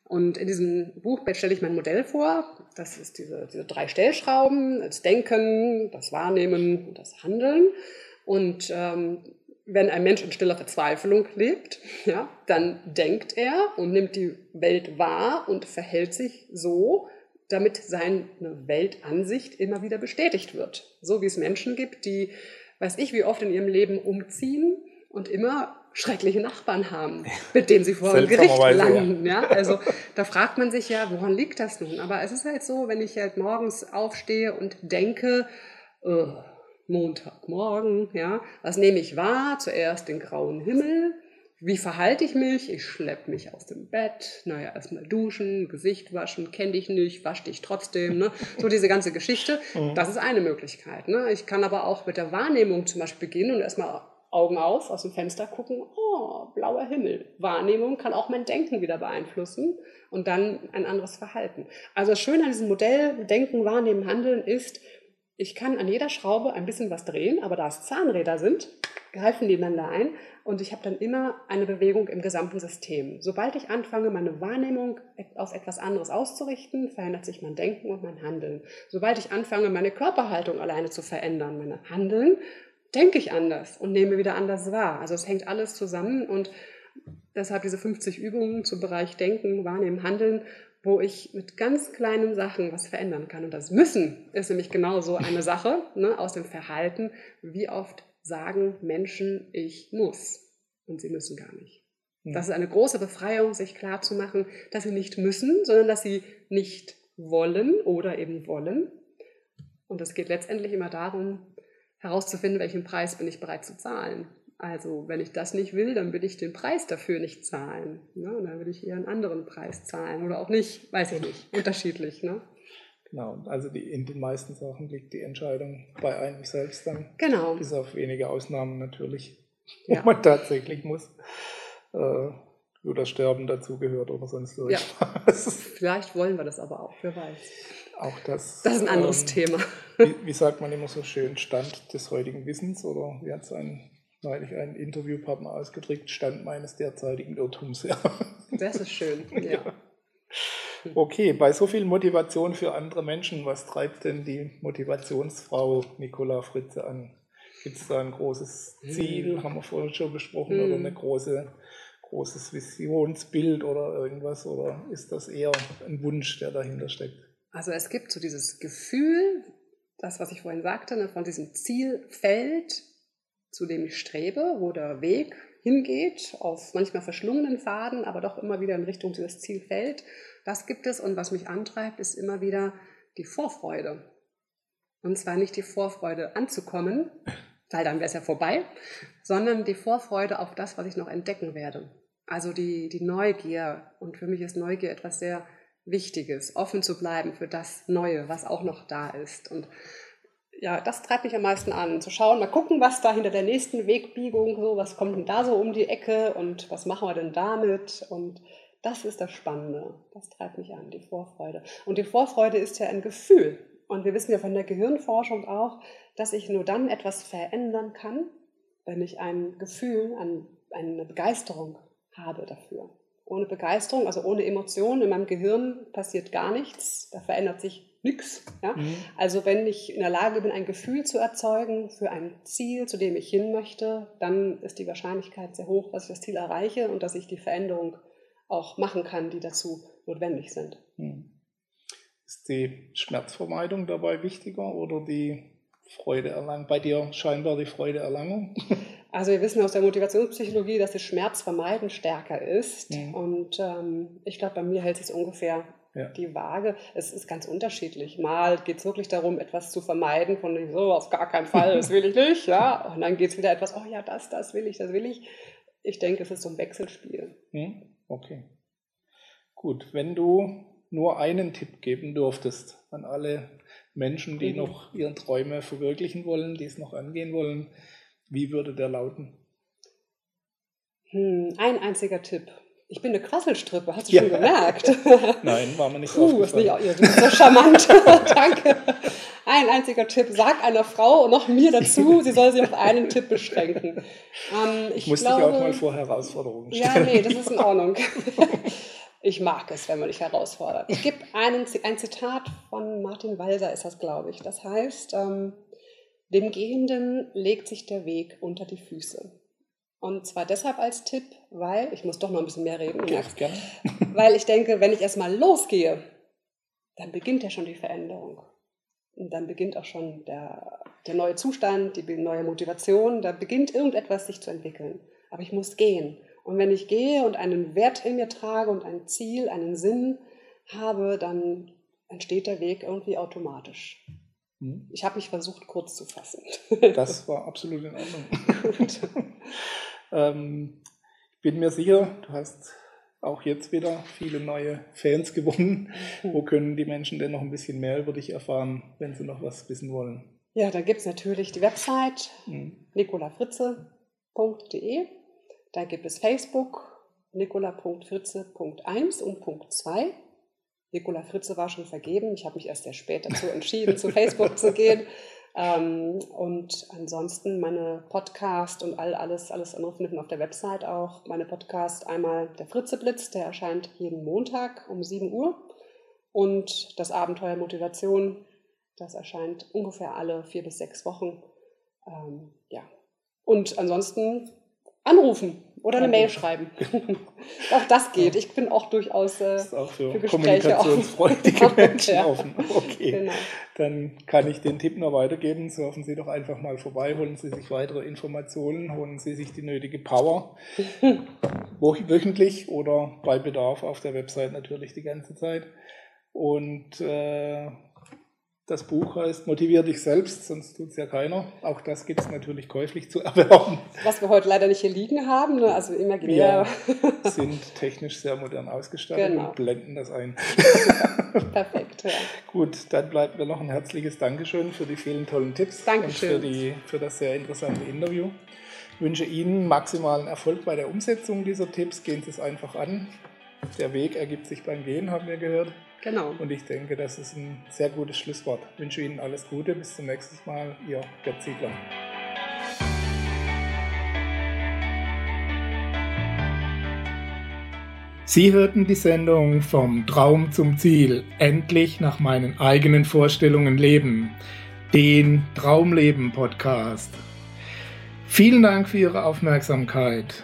B: Und in diesem Buch stelle ich mein Modell vor. Das ist diese, diese drei Stellschrauben, das Denken, das Wahrnehmen und das Handeln. Und ähm, wenn ein Mensch in stiller Verzweiflung lebt, ja, dann denkt er und nimmt die Welt wahr und verhält sich so, damit seine Weltansicht immer wieder bestätigt wird. So wie es Menschen gibt, die, weiß ich, wie oft in ihrem Leben umziehen und immer schreckliche Nachbarn haben, mit denen sie vor dem Gericht landen. Ja. ja. Also da fragt man sich ja, woran liegt das nun? Aber es ist halt so, wenn ich halt morgens aufstehe und denke, oh, Montagmorgen, ja. Was nehme ich wahr? Zuerst den grauen Himmel. Wie verhalte ich mich? Ich schleppe mich aus dem Bett. Naja, erstmal duschen, Gesicht waschen, kenne dich nicht, wasch dich trotzdem. Ne? So diese ganze Geschichte. Mhm. Das ist eine Möglichkeit. Ne? Ich kann aber auch mit der Wahrnehmung zum Beispiel beginnen und erstmal Augen auf, aus dem Fenster gucken. Oh, blauer Himmel. Wahrnehmung kann auch mein Denken wieder beeinflussen und dann ein anderes Verhalten. Also das Schöne an diesem Modell Denken, Wahrnehmen, Handeln ist, ich kann an jeder Schraube ein bisschen was drehen, aber da es Zahnräder sind, greifen die einander ein und ich habe dann immer eine Bewegung im gesamten System. Sobald ich anfange, meine Wahrnehmung auf etwas anderes auszurichten, verändert sich mein Denken und mein Handeln. Sobald ich anfange, meine Körperhaltung alleine zu verändern, meine Handeln, denke ich anders und nehme wieder anders wahr. Also es hängt alles zusammen und deshalb diese 50 Übungen zum Bereich Denken, Wahrnehmen, Handeln wo ich mit ganz kleinen Sachen was verändern kann. Und das Müssen ist nämlich genau so eine Sache ne, aus dem Verhalten. Wie oft sagen Menschen, ich muss und sie müssen gar nicht. Ja. Das ist eine große Befreiung, sich klar zu machen, dass sie nicht müssen, sondern dass sie nicht wollen oder eben wollen. Und es geht letztendlich immer darum, herauszufinden, welchen Preis bin ich bereit zu zahlen. Also wenn ich das nicht will, dann will ich den Preis dafür nicht zahlen. Ne? Und dann will ich eher einen anderen Preis zahlen oder auch nicht, weiß ich nicht, unterschiedlich. Ne?
A: Genau, also die, in den meisten Sachen liegt die Entscheidung bei einem selbst dann.
B: Genau.
A: Bis auf wenige Ausnahmen natürlich, wo ja. man tatsächlich muss. Äh, das Sterben dazugehört oder sonst
B: irgendwas. Ja. Vielleicht wollen wir das aber auch, wer weiß.
A: Auch das.
B: Das ist ein anderes ähm, Thema.
A: Wie, wie, sagt man immer so schön, Stand des heutigen Wissens oder wie hat es ein, neulich ein Interviewpartner ausgedrückt, Stand meines derzeitigen Irrtums. Ja.
B: Das ist schön, ja. ja.
A: Okay, bei so viel Motivation für andere Menschen, was treibt denn die Motivationsfrau Nicola Fritze an? Gibt es da ein großes Ziel, hm. haben wir vorhin schon besprochen, hm. oder eine große großes Visionsbild oder irgendwas? Oder ist das eher ein Wunsch, der dahinter steckt?
B: Also es gibt so dieses Gefühl, das, was ich vorhin sagte, ne, von diesem Zielfeld, zu dem ich strebe, wo der Weg hingeht, auf manchmal verschlungenen Pfaden, aber doch immer wieder in Richtung dieses Zielfeld. Das gibt es und was mich antreibt, ist immer wieder die Vorfreude. Und zwar nicht die Vorfreude anzukommen, weil dann wäre es ja vorbei, sondern die Vorfreude auf das, was ich noch entdecken werde. Also die, die Neugier. Und für mich ist Neugier etwas sehr Wichtiges, offen zu bleiben für das Neue, was auch noch da ist. Und ja, das treibt mich am meisten an, zu schauen, mal gucken, was da hinter der nächsten Wegbiegung so, was kommt denn da so um die Ecke und was machen wir denn damit? Und das ist das Spannende. Das treibt mich an, die Vorfreude. Und die Vorfreude ist ja ein Gefühl. Und wir wissen ja von der Gehirnforschung auch, dass ich nur dann etwas verändern kann, wenn ich ein Gefühl, eine Begeisterung habe dafür. Ohne Begeisterung, also ohne Emotionen in meinem Gehirn passiert gar nichts, da verändert sich nichts. Ja? Mhm. Also wenn ich in der Lage bin, ein Gefühl zu erzeugen für ein Ziel, zu dem ich hin möchte, dann ist die Wahrscheinlichkeit sehr hoch, dass ich das Ziel erreiche und dass ich die Veränderung auch machen kann, die dazu notwendig sind. Mhm.
A: Ist die Schmerzvermeidung dabei wichtiger oder die Freude erlangen? Bei dir scheinbar die Freude Freudeerlangung?
B: Also wir wissen aus der Motivationspsychologie, dass das Schmerzvermeiden stärker ist. Mhm. Und ähm, ich glaube, bei mir hält sich ungefähr ja. die Waage. Es ist ganz unterschiedlich. Mal geht es wirklich darum, etwas zu vermeiden, von so auf gar keinen Fall, das will ich nicht. Ja? Und dann geht es wieder etwas, oh ja, das, das will ich, das will ich. Ich denke, es ist so ein Wechselspiel.
A: Mhm. Okay. Gut, wenn du nur einen Tipp geben dürftest an alle Menschen, die mhm. noch ihre Träume verwirklichen wollen, die es noch angehen wollen, wie würde der lauten?
B: Hm, ein einziger Tipp. Ich bin eine Quasselstrippe, hast du ja. schon gemerkt?
A: Nein, war mir nicht Puh, ist nicht,
B: ja, du bist so charmant. Danke. Ein einziger Tipp. Sag einer Frau und noch mir dazu, sie soll sich auf einen Tipp beschränken.
A: Ähm, ich Musste glaube, ich auch mal vor Herausforderungen stellen.
B: Ja, nee, das ist in Ordnung. Ich mag es, wenn man dich herausfordert. Ich gebe einen, ein Zitat von Martin Walser, ist das, glaube ich. Das heißt, ähm, dem Gehenden legt sich der Weg unter die Füße. Und zwar deshalb als Tipp, weil, ich muss doch noch ein bisschen mehr reden, okay,
A: gerne.
B: weil ich denke, wenn ich erstmal losgehe, dann beginnt ja schon die Veränderung. Und dann beginnt auch schon der, der neue Zustand, die neue Motivation, da beginnt irgendetwas sich zu entwickeln. Aber ich muss gehen. Und wenn ich gehe und einen Wert in mir trage und ein Ziel, einen Sinn habe, dann entsteht der Weg irgendwie automatisch. Hm? Ich habe mich versucht, kurz zu fassen.
A: Das war absolut in Ordnung. ähm, ich bin mir sicher, du hast auch jetzt wieder viele neue Fans gewonnen. Wo können die Menschen denn noch ein bisschen mehr über dich erfahren, wenn sie noch was wissen wollen?
B: Ja, da gibt es natürlich die Website mhm. nicolafritze.de. Da gibt es Facebook nicola.fritze.1 und Punkt 2. Nicola Fritze war schon vergeben. Ich habe mich erst sehr spät dazu entschieden, zu Facebook zu gehen. Ähm, und ansonsten meine Podcast und all, alles, alles andere findet man auf der Website auch. Meine Podcast einmal der Fritze Blitz, der erscheint jeden Montag um 7 Uhr. Und das Abenteuer Motivation, das erscheint ungefähr alle vier bis sechs Wochen. Ähm, ja. Und ansonsten anrufen oder eine Mail schreiben. auch das geht. Ich bin auch durchaus äh,
A: ist auch für, für Gespräche kommunikationsfreudige Menschen ja. offen. Okay. Genau. Dann kann ich den Tipp noch weitergeben. Surfen Sie doch einfach mal vorbei, holen Sie sich weitere Informationen, holen Sie sich die nötige Power. wöchentlich oder bei Bedarf auf der Website natürlich die ganze Zeit. Und äh, Das Buch heißt Motivier dich selbst, sonst tut es ja keiner. Auch das gibt es natürlich käuflich zu erwerben.
B: Was wir heute leider nicht hier liegen haben, ne? also
A: imaginär. Wir sind technisch sehr modern ausgestattet genau. und blenden das ein.
B: Perfekt. Ja.
A: Gut, dann bleibt mir noch ein herzliches Dankeschön für die vielen tollen Tipps
B: Dankeschön.
A: und für, die, für das sehr interessante Interview. Ich wünsche Ihnen maximalen Erfolg bei der Umsetzung dieser Tipps. Gehen Sie es einfach an. Der Weg ergibt sich beim Gehen, haben wir gehört.
B: Genau.
A: Und ich denke, das ist ein sehr gutes Schlusswort. Ich wünsche Ihnen alles Gute. Bis zum nächsten Mal. Ihr Gerd Ziegler. Sie hörten die Sendung Vom Traum zum Ziel, endlich nach meinen eigenen Vorstellungen leben, den Traumleben Podcast. Vielen Dank für Ihre Aufmerksamkeit.